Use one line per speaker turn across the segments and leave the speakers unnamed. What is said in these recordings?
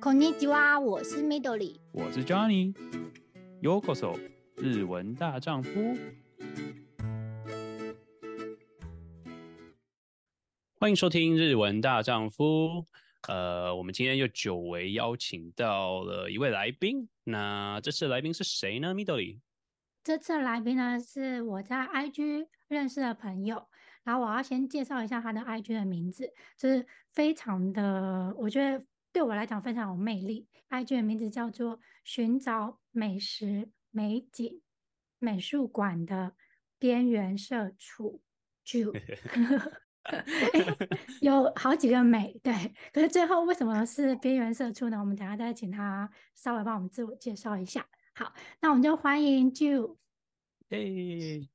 こんにちは，我是 Midori，
我是 Johnny。Yokoso，日文大丈夫。欢迎收听日文大丈夫。呃，我们今天又久违邀请到了一位来宾。那这次来宾是谁呢？Midori。
这次来宾呢是我在 IG 认识的朋友。然后我要先介绍一下他的 IG 的名字，就是非常的，我觉得。 对我来讲非常有魅力。IG 的名字叫做“寻找美食美景美术馆的边缘社畜 ”，”，Jew，有好几个美，对。可是最后为什么是边缘社畜呢？我们等下再请他稍微帮我们自我介绍一下。好，那我们就欢迎 Jew。
嘿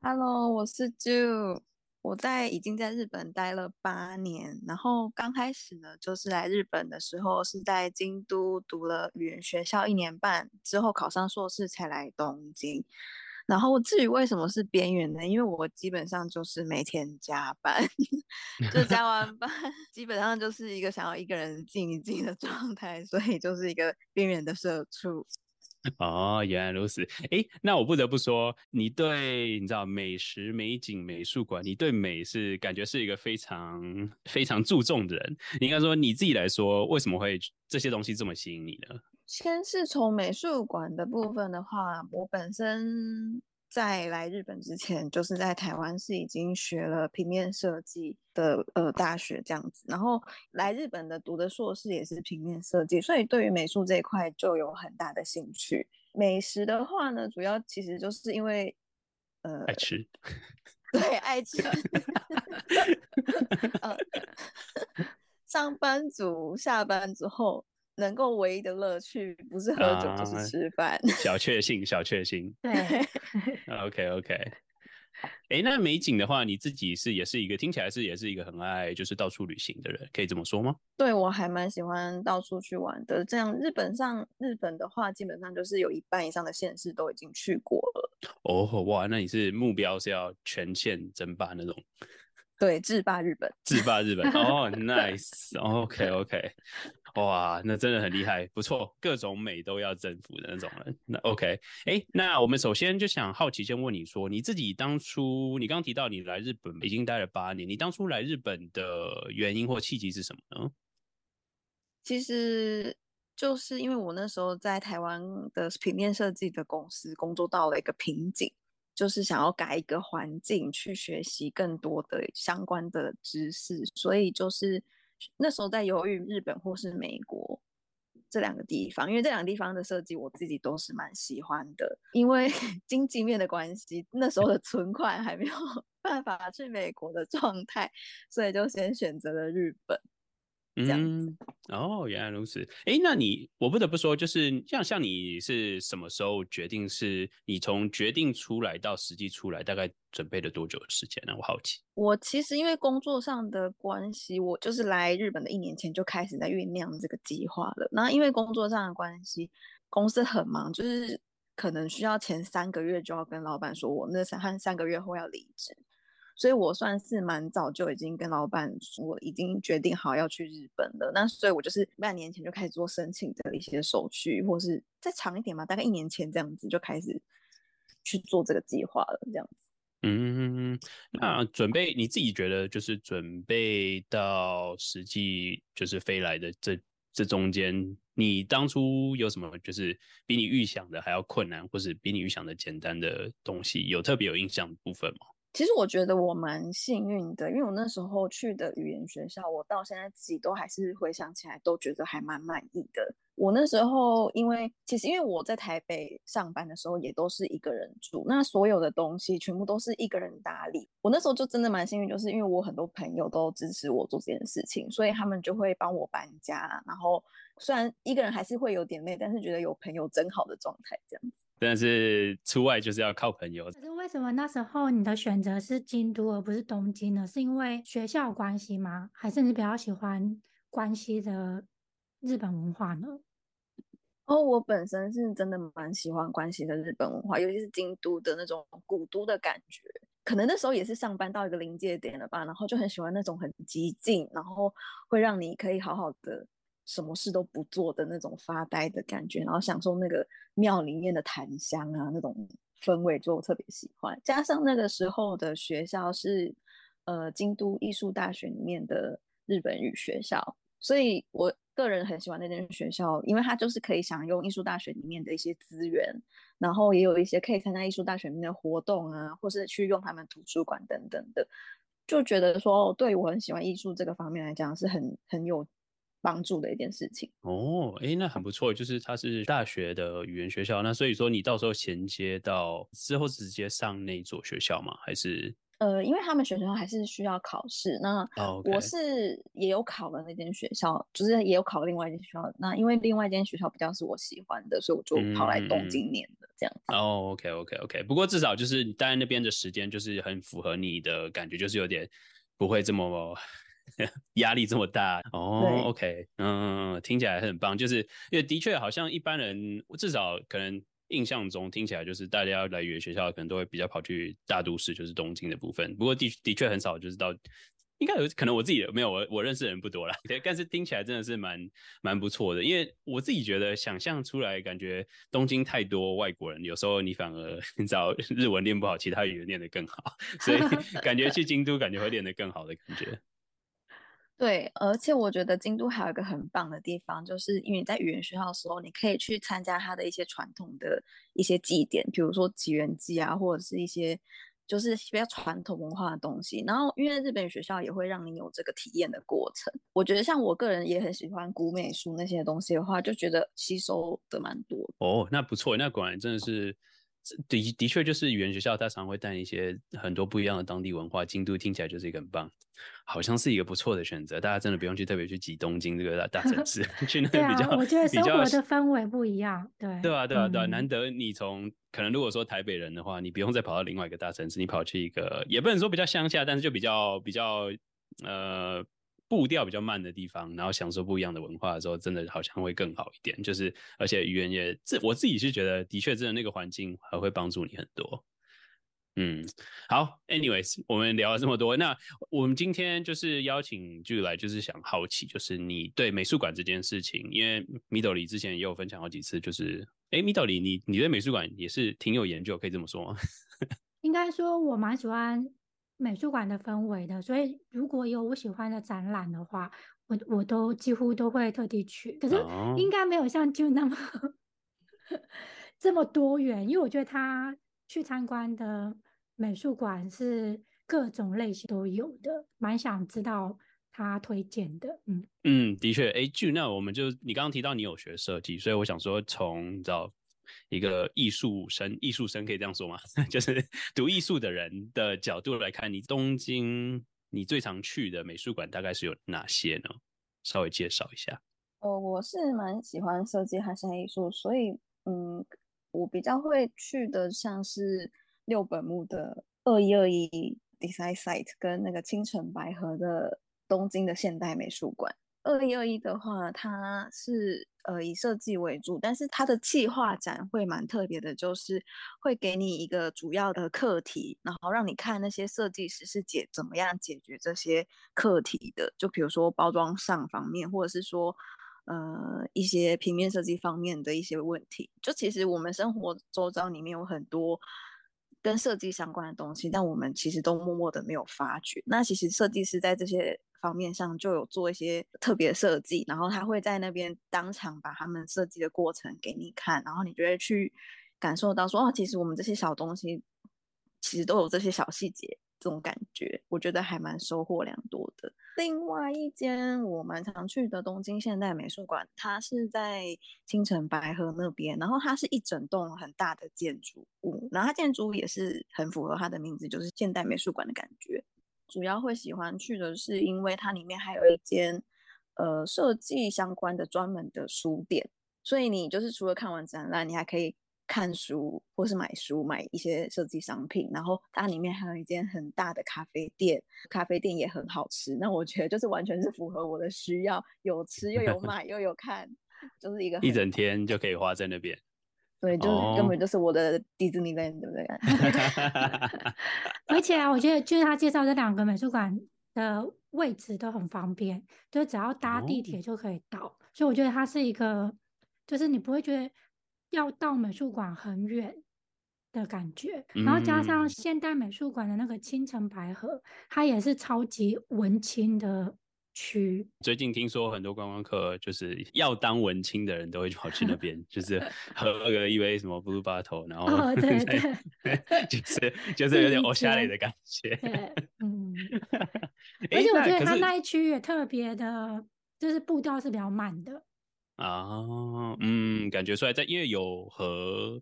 ，Hello，我是就。我在已经在日本待了八年，然后刚开始呢，就是来日本的时候是在京都读了语言学校一年半，之后考上硕士才来东京。然后至于为什么是边缘呢？因为我基本上就是每天加班，就加完班基本上就是一个想要一个人静一静的状态，所以就是一个边缘的社畜。
哦，原来如此。哎，那我不得不说，你对你知道美食、美景、美术馆，你对美是感觉是一个非常非常注重的人。你应该说你自己来说，为什么会这些东西这么吸引你呢？
先是从美术馆的部分的话，我本身。在来日本之前，就是在台湾是已经学了平面设计的呃大学这样子，然后来日本的读的硕士也是平面设计，所以对于美术这一块就有很大的兴趣。美食的话呢，主要其实就是因为呃
爱吃，
对爱吃，呃，上班族下班之后。能够唯一的乐趣不是喝酒就是吃饭，
啊，小确幸，小确幸。
对
，OK OK。哎，那美景的话，你自己是也是一个听起来是也是一个很爱就是到处旅行的人，可以这么说吗？
对，我还蛮喜欢到处去玩的。这样日本上日本的话，基本上就是有一半以上的县市都已经去过了。
哦，哇，那你是目标是要全线争霸那种？
对，制霸日本，
制霸日本。哦，nice，OK OK。哇，那真的很厉害，不错，各种美都要征服的那种人。那 OK，哎、那我们首先就想好奇，先问你说，你自己当初，你刚刚提到你来日本已经待了八年，你当初来日本的原因或契机是什么呢？
其实就是因为我那时候在台湾的平面设计的公司工作到了一个瓶颈，就是想要改一个环境去学习更多的相关的知识，所以就是。那时候在犹豫日本或是美国这两个地方，因为这两个地方的设计我自己都是蛮喜欢的。因为 经济面的关系，那时候的存款还没有 办法去美国的状态，所以就先选择了日本。
嗯，哦，原来如此。哎，那你我不得不说，就是像像你是什么时候决定？是你从决定出来到实际出来，大概准备了多久的时间呢？我好奇。
我其实因为工作上的关系，我就是来日本的一年前就开始在酝酿这个计划了。那因为工作上的关系，公司很忙，就是可能需要前三个月就要跟老板说，我那三三个月后要离职。所以我算是蛮早就已经跟老板说，我已经决定好要去日本了。那所以我就是半年前就开始做申请的一些手续，或是再长一点嘛，大概一年前这样子就开始去做这个计划了。这样子，
嗯，那准备你自己觉得就是准备到实际就是飞来的这这中间，你当初有什么就是比你预想的还要困难，或是比你预想的简单的东西，有特别有印象的部分吗？
其实我觉得我蛮幸运的，因为我那时候去的语言学校，我到现在自己都还是回想起来都觉得还蛮满意的。我那时候因为其实因为我在台北上班的时候也都是一个人住，那所有的东西全部都是一个人打理。我那时候就真的蛮幸运，就是因为我很多朋友都支持我做这件事情，所以他们就会帮我搬家。然后虽然一个人还是会有点累，但是觉得有朋友真好的状态这样子。
但是出外就是要靠朋友。
可是为什么那时候你的选择是京都而不是东京呢？是因为学校关系吗？还是你比较喜欢关西的日本文化呢？
哦，我本身是真的蛮喜欢关西的日本文化，尤其是京都的那种古都的感觉。可能那时候也是上班到一个临界点了吧，然后就很喜欢那种很寂静，然后会让你可以好好的什么事都不做的那种发呆的感觉，然后享受那个庙里面的檀香啊那种氛围，就特别喜欢。加上那个时候的学校是呃京都艺术大学里面的日本语学校，所以我个人很喜欢那间学校，因为它就是可以享用艺术大学里面的一些资源，然后也有一些可以参加艺术大学里面的活动啊，或是去用他们图书馆等等的，就觉得说对我很喜欢艺术这个方面来讲是很很有帮助的一件事情。
哦，哎，那很不错，就是它是大学的语言学校，那所以说你到时候衔接到之后直接上那所学校吗？还是？
呃，因为他们学校还是需要考试，那我是也有考了那间学校，oh. 就是也有考了另外一间学校。那因为另外一间学校比较是我喜欢的，所以我就跑来东京念的这样子。哦、嗯
oh,，OK，OK，OK。Okay, okay, okay. 不过至少就是你待在那边的时间就是很符合你的感觉，就是有点不会这么 压力这么大。哦、oh,，OK，嗯，听起来很棒。就是因为的确好像一般人至少可能。印象中听起来就是大家要来语言学校，可能都会比较跑去大都市，就是东京的部分。不过的的确很少，就是到应该有可能我自己没有我我认识的人不多啦。对，但是听起来真的是蛮蛮不错的。因为我自己觉得想象出来，感觉东京太多外国人，有时候你反而 你知道日文练不好，其他语言练得更好，所以感觉去京都感觉会练得更好的感觉。
对，而且我觉得京都还有一个很棒的地方，就是因为你在语言学校的时候，你可以去参加它的一些传统的一些祭典，比如说吉原祭啊，或者是一些就是比较传统文化的东西。然后，因为日本语学校也会让你有这个体验的过程。我觉得像我个人也很喜欢古美术那些东西的话，就觉得吸收的蛮多。
哦，那不错，那果然真的是。的的确，就是语言学校，它常会带一些很多不一样的当地文化。京都听起来就是一个很棒，好像是一个不错的选择。大家真的不用去特别去挤东京这个大大城市，去那边比较、
啊，我觉得生活的氛围不一样。对
对啊，对啊，对啊，难得你从可能如果说台北人的话，你不用再跑到另外一个大城市，你跑去一个也不能说比较乡下，但是就比较比较呃。步调比较慢的地方，然后享受不一样的文化的时候，真的好像会更好一点。就是而且语言也，这我自己是觉得，的确真的那个环境还会帮助你很多。嗯，好，anyways，我们聊了这么多，那我们今天就是邀请就来，就是想好奇，就是你对美术馆这件事情，因为 Midori 之前也有分享好几次，就是哎，Midori，你你对美术馆也是挺有研究，可以这么说吗？
应该说，我蛮喜欢。美术馆的氛围的，所以如果有我喜欢的展览的话，我我都几乎都会特地去。可是应该没有像 Jude 那么 这么多元，因为我觉得他去参观的美术馆是各种类型都有的，蛮想知道他推荐的。嗯
嗯，的确，哎，Jude，那我们就你刚刚提到你有学设计，所以我想说从你知道。一个艺术生，艺术生可以这样说吗？就是读艺术的人的角度来看，你东京你最常去的美术馆大概是有哪些呢？稍微介绍一下。
哦，我是蛮喜欢设计和现代艺术，所以嗯，我比较会去的像是六本木的二一二一 Design Site 跟那个清澄白河的东京的现代美术馆。二一二一的话，它是呃以设计为主，但是它的企划展会蛮特别的，就是会给你一个主要的课题，然后让你看那些设计师是解怎么样解决这些课题的。就比如说包装上方面，或者是说呃一些平面设计方面的一些问题。就其实我们生活周遭里面有很多跟设计相关的东西，但我们其实都默默的没有发觉。那其实设计师在这些方面上就有做一些特别设计，然后他会在那边当场把他们设计的过程给你看，然后你就会去感受到说，哦，其实我们这些小东西其实都有这些小细节，这种感觉，我觉得还蛮收获良多的。另外一间我蛮常去的东京现代美术馆，它是在青城白河那边，然后它是一整栋很大的建筑物，然后它建筑物也是很符合它的名字，就是现代美术馆的感觉。主要会喜欢去的是，因为它里面还有一间，呃，设计相关的专门的书店，所以你就是除了看完展览，你还可以看书或是买书，买一些设计商品。然后它里面还有一间很大的咖啡店，咖啡店也很好吃。那我觉得就是完全是符合我的需要，有吃又有 买又有看，就是一个
一整天就可以花在那边。
对，就是根本就是我的迪士尼 land，对不对？
而且啊，我觉得就是他介绍这两个美术馆的位置都很方便，就只要搭地铁就可以到，哦、所以我觉得它是一个，就是你不会觉得要到美术馆很远的感觉。然后加上现代美术馆的那个青城白河，它也是超级文青的。区
最近听说很多观光客就是要当文青的人都会跑去那边，就是喝个一杯什么 Blue Bottle，然后、
哦、对对，
就是 就是有点欧夏雷的感觉。
对，嗯。而且我觉得它那一区也特别的，就是步调是比较慢的。
啊，嗯，感觉出来在因为有河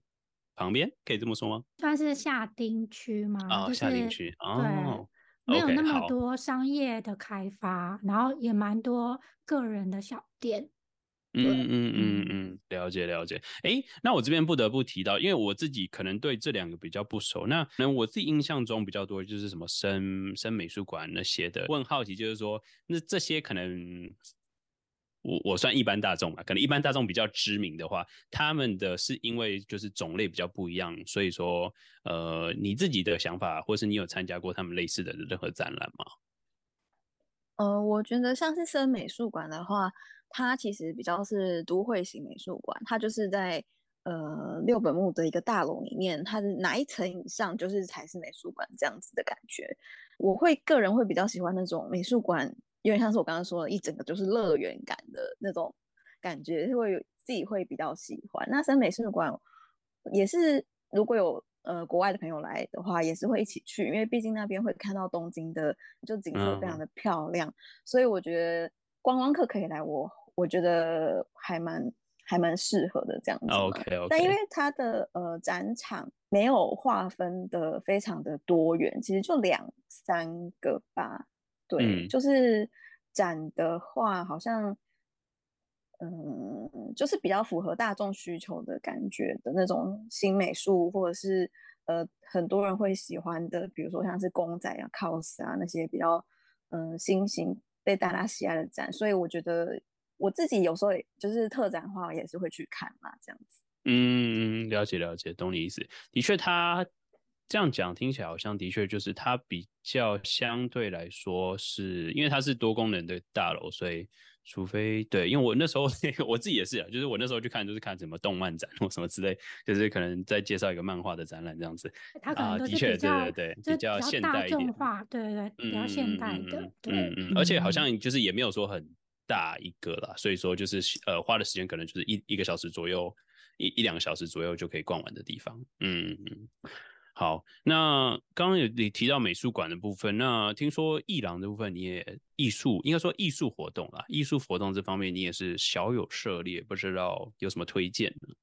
旁边，可以这么说吗？
算是下町区吗？
啊、哦，
就是、
下町区哦。
没有那么多商业的开发，okay, 然后也蛮多个人的小店。
嗯嗯嗯嗯，了解了解。哎，那我这边不得不提到，因为我自己可能对这两个比较不熟，那可能我自己印象中比较多就是什么深深美术馆那些的。我很好奇，就是说那这些可能。我我算一般大众吧，可能一般大众比较知名的话，他们的是因为就是种类比较不一样，所以说，呃，你自己的想法，或是你有参加过他们类似的任何展览吗？
呃，我觉得像是森美术馆的话，它其实比较是都会型美术馆，它就是在呃六本木的一个大楼里面，它的哪一层以上就是才是美术馆这样子的感觉。我会个人会比较喜欢那种美术馆。因为像是我刚刚说的，一整个就是乐园感的那种感觉，会自己会比较喜欢。那森美术馆也是，如果有呃国外的朋友来的话，也是会一起去，因为毕竟那边会看到东京的就景色非常的漂亮，嗯、所以我觉得观光客可以来我，我我觉得还蛮还蛮适合的这样子。
OK OK。
但因为它的呃展场没有划分的非常的多元，其实就两三个吧。对、嗯，就是展的话，好像，嗯，就是比较符合大众需求的感觉的那种新美术，或者是呃很多人会喜欢的，比如说像是公仔啊、cos 啊那些比较嗯新型被大家喜爱的展，所以我觉得我自己有时候就是特展的话，也是会去看嘛，这样子。
嗯，了解了解，懂你意思。的确，他。这样讲听起来好像的确就是它比较相对来说是因为它是多功能的大楼，所以除非对，因为我那时候 我自己也是啊，就是我那时候去看就是看什么动漫展或什么之类，就是可能在介绍一个漫画的展览这样子。
它可能都是比较、
啊、对对对，比较现代一点，对对对，比较现代的，嗯嗯，嗯，而且好像就是也没有说很大一个啦，所以说就是呃花的时间可能就是一一个小时左右，一一两个小时左右就可以逛完的地方，嗯嗯。好，那刚刚有你提到美术馆的部分，那听说艺廊的部分你也艺术，应该说艺术活动啦，艺术活动这方面你也是小有涉猎，不知道有什么推荐呢？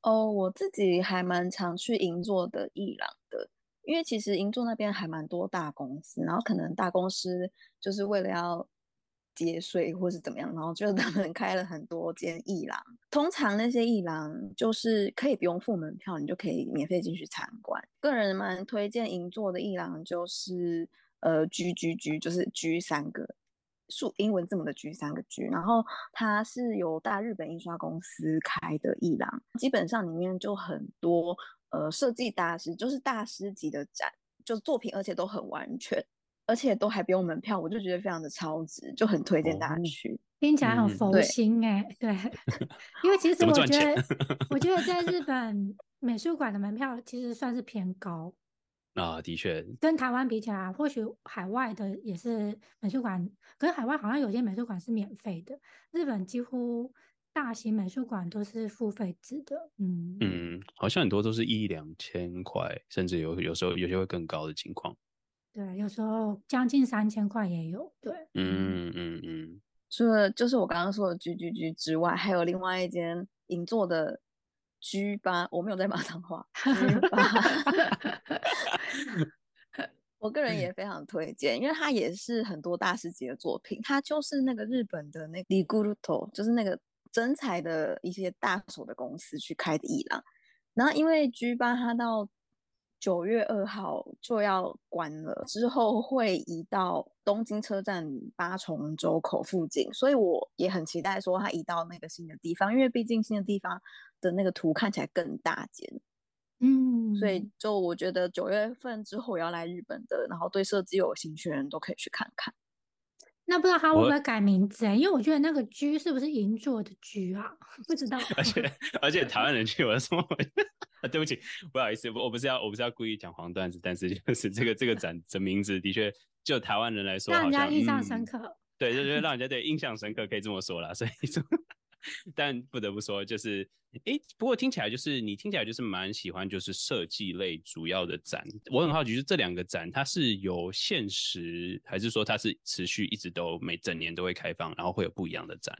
哦，我自己还蛮常去银座的艺廊的，因为其实银座那边还蛮多大公司，然后可能大公司就是为了要。节税或是怎么样，然后就他们开了很多间艺廊。通常那些艺廊就是可以不用付门票，你就可以免费进去参观。个人蛮推荐银座的艺廊，就是呃 G G G，就是 G 三个数英文字母的 G 三个 G。然后它是由大日本印刷公司开的艺廊，基本上里面就很多呃设计大师，就是大师级的展，就是作品，而且都很完全。而且都还不用门票，我就觉得非常的超值，就很推荐大家去。
哦、听起来很佛心哎、欸嗯，对，因为其实我觉得，我觉得在日 本美术馆的门票其实算是偏高。
啊，的确，
跟台湾比起来，或许海外的也是美术馆，可是海外好像有些美术馆是免费的，日本几乎大型美术馆都是付费制的，嗯。
嗯，好像很多都是一两千块，甚至有有时候有些会更高的情况。
对，有时候将近三千块也有。对，
嗯嗯嗯。
除了就是我刚刚说的居居居之外，还有另外一间银座的居吧，我没有在骂脏话。G 八，我个人也非常推荐，因为它也是很多大师级的作品。它就是那个日本的那个就是那个真材的一些大手的公司去开的艺廊。然后因为 G 八它到九月二号就要关了，之后会移到东京车站八重洲口附近，所以我也很期待说它移到那个新的地方，因为毕竟新的地方的那个图看起来更大间，
嗯，
所以就我觉得九月份之后要来日本的，然后对设计有兴趣的人都可以去看看。
那不知道他会不会改名字？因为我觉得那个居是不是银座的居啊？不知道。
而且而且台湾人去我说，对不起，不好意思，我不是要我不是要故意讲黄段子，但是就是这个这个 展的名字的确就台湾人来说，
让人家印象深刻。
嗯、对，就是让人家对印象深刻，可以这么说啦。所以说。但不得不说，就是，诶，不过听起来就是你听起来就是蛮喜欢就是设计类主要的展。我很好奇，就这两个展它是有限时，还是说它是持续一直都每整年都会开放，然后会有不一样的展？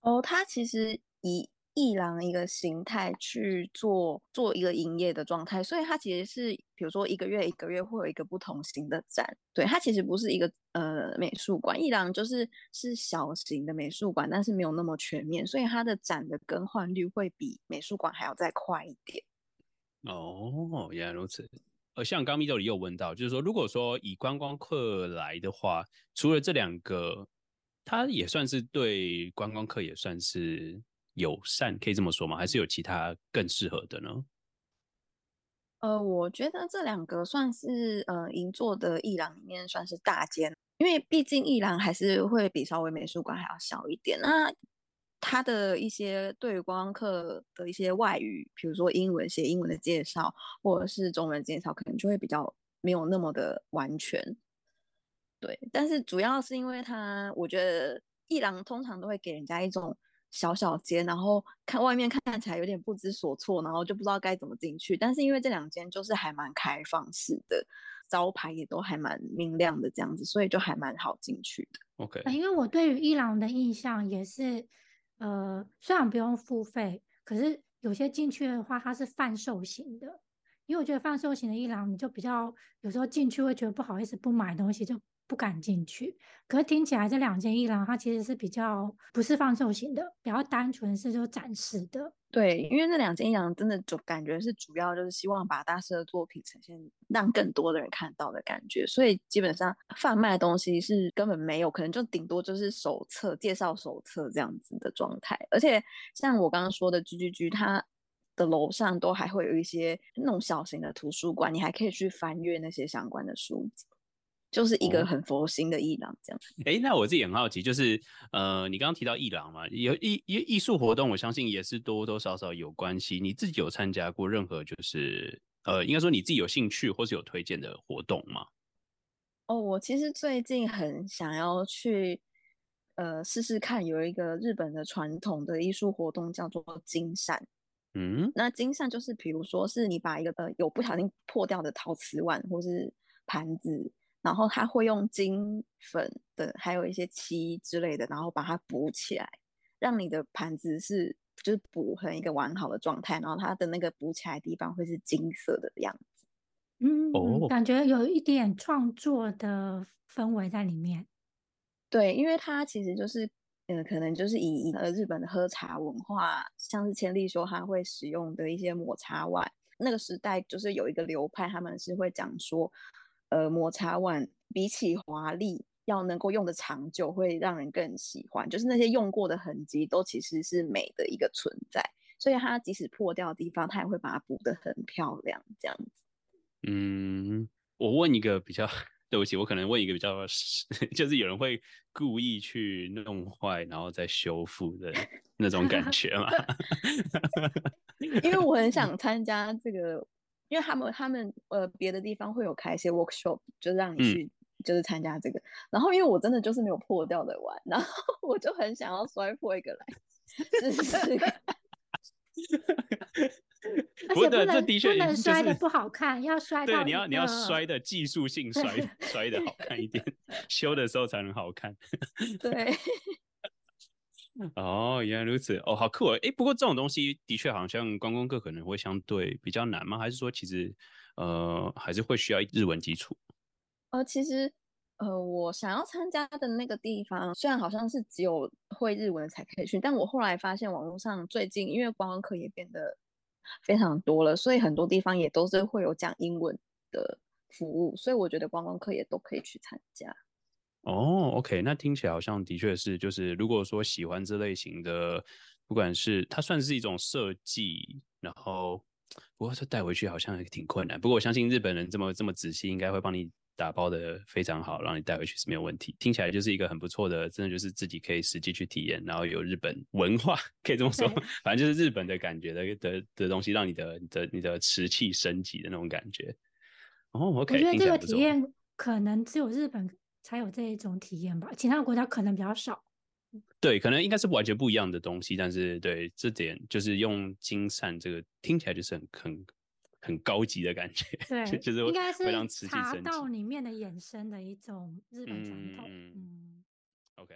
哦，它其实以艺廊一个形态去做做一个营业的状态，所以它其实是比如说一个月一个月会有一个不同型的展。对，它其实不是一个呃美术馆，艺廊就是是小型的美术馆，但是没有那么全面，所以它的展的更换率会比美术馆还要再快一点。
哦，原来如此。呃，像刚 Midori 有问到，就是说如果说以观光客来的话，除了这两个，它也算是对观光客也算是。友善可以这么说吗？还是有其他更适合的呢？
呃，我觉得这两个算是呃银座的艺廊里面算是大间，因为毕竟艺廊还是会比稍微美术馆还要小一点。那它的一些对于光客的一些外语，比如说英文写英文的介绍，或者是中文介绍，可能就会比较没有那么的完全。对，但是主要是因为它，我觉得艺廊通常都会给人家一种。小小间，然后看外面看起来有点不知所措，然后就不知道该怎么进去。但是因为这两间就是还蛮开放式的，招牌也都还蛮明亮的这样子，所以就还蛮好进去的。
OK，
因为我对于伊朗的印象也是，呃，虽然不用付费，可是有些进去的话，它是贩售型的。因为我觉得贩售型的伊朗，你就比较有时候进去会觉得不好意思不买东西就。不敢进去，可是听起来这两间艺廊它其实是比较不是放售型的，比较单纯是就展示的。
对，因为那两间艺廊真的就感觉是主要就是希望把大师的作品呈现，让更多的人看到的感觉，所以基本上贩卖的东西是根本没有，可能就顶多就是手册、介绍手册这样子的状态。而且像我刚刚说的 G G G，它的楼上都还会有一些那种小型的图书馆，你还可以去翻阅那些相关的书籍。就是一个很佛心的艺廊这样。
哎、哦，那我自己很好奇，就是呃，你刚刚提到艺廊嘛，有艺艺艺术活动，我相信也是多多少少有关系。你自己有参加过任何就是呃，应该说你自己有兴趣或是有推荐的活动吗？
哦，我其实最近很想要去呃试试看，有一个日本的传统的艺术活动叫做金扇。嗯，那金扇就是比如说是你把一个呃有不小心破掉的陶瓷碗或是盘子。然后他会用金粉的，还有一些漆之类的，然后把它补起来，让你的盘子是就是补成一个完好的状态。然后它的那个补起来的地方会是金色的样子。
嗯，哦，感觉有一点创作的氛围在里面。
对，因为它其实就是，呃，可能就是以呃日本的喝茶文化，像是千利休他会使用的一些抹茶碗，那个时代就是有一个流派，他们是会讲说。呃，抹茶碗比起华丽，要能够用的长久，会让人更喜欢。就是那些用过的痕迹，都其实是美的一个存在。所以它即使破掉的地方，它也会把它补得很漂亮，这样子。
嗯，我问一个比较，对不起，我可能问一个比较，就是有人会故意去弄坏，然后再修复的那种感觉嘛？
因为我很想参加这个。因为他们他们呃别的地方会有开一些 workshop，就让你去就是参加这个。嗯、然后因为我真的就是没有破掉的玩，然后我就很想要摔破一个来试试看。
而且不能不能摔的不好看，要摔到
对，你要你要摔的技术性摔摔的好看一点，修的时候才能好看。
对。
哦，原来如此，哦，好酷！哎，不过这种东西的确好像观光客可能会相对比较难吗？还是说其实呃还是会需要日文基础？
呃，其实呃我想要参加的那个地方，虽然好像是只有会日文才可以去，但我后来发现网络上最近因为观光客也变得非常多了，所以很多地方也都是会有讲英文的服务，所以我觉得观光客也都可以去参加。
哦，OK，那听起来好像的确是，就是如果说喜欢这类型的，不管是它算是一种设计，然后不过这带回去好像还挺困难。不过我相信日本人这么这么仔细，应该会帮你打包的非常好，让你带回去是没有问题。听起来就是一个很不错的，真的就是自己可以实际去体验，然后有日本文化，可以这么说，反正就是日本的感觉的的的东西，让你的的你的瓷器升级的那种感觉。哦，OK，
我觉得这个体验可能只有日本才有这一种体验吧，其他的国家可能比较少。
对，可能应该是完全不一样的东西，但是对这点就是用金扇这个听起来就是很很很高级的感觉，
对，
就是
应该是
茶
道里面的衍生的一种日本传统。嗯，
嗯，嗯，OK。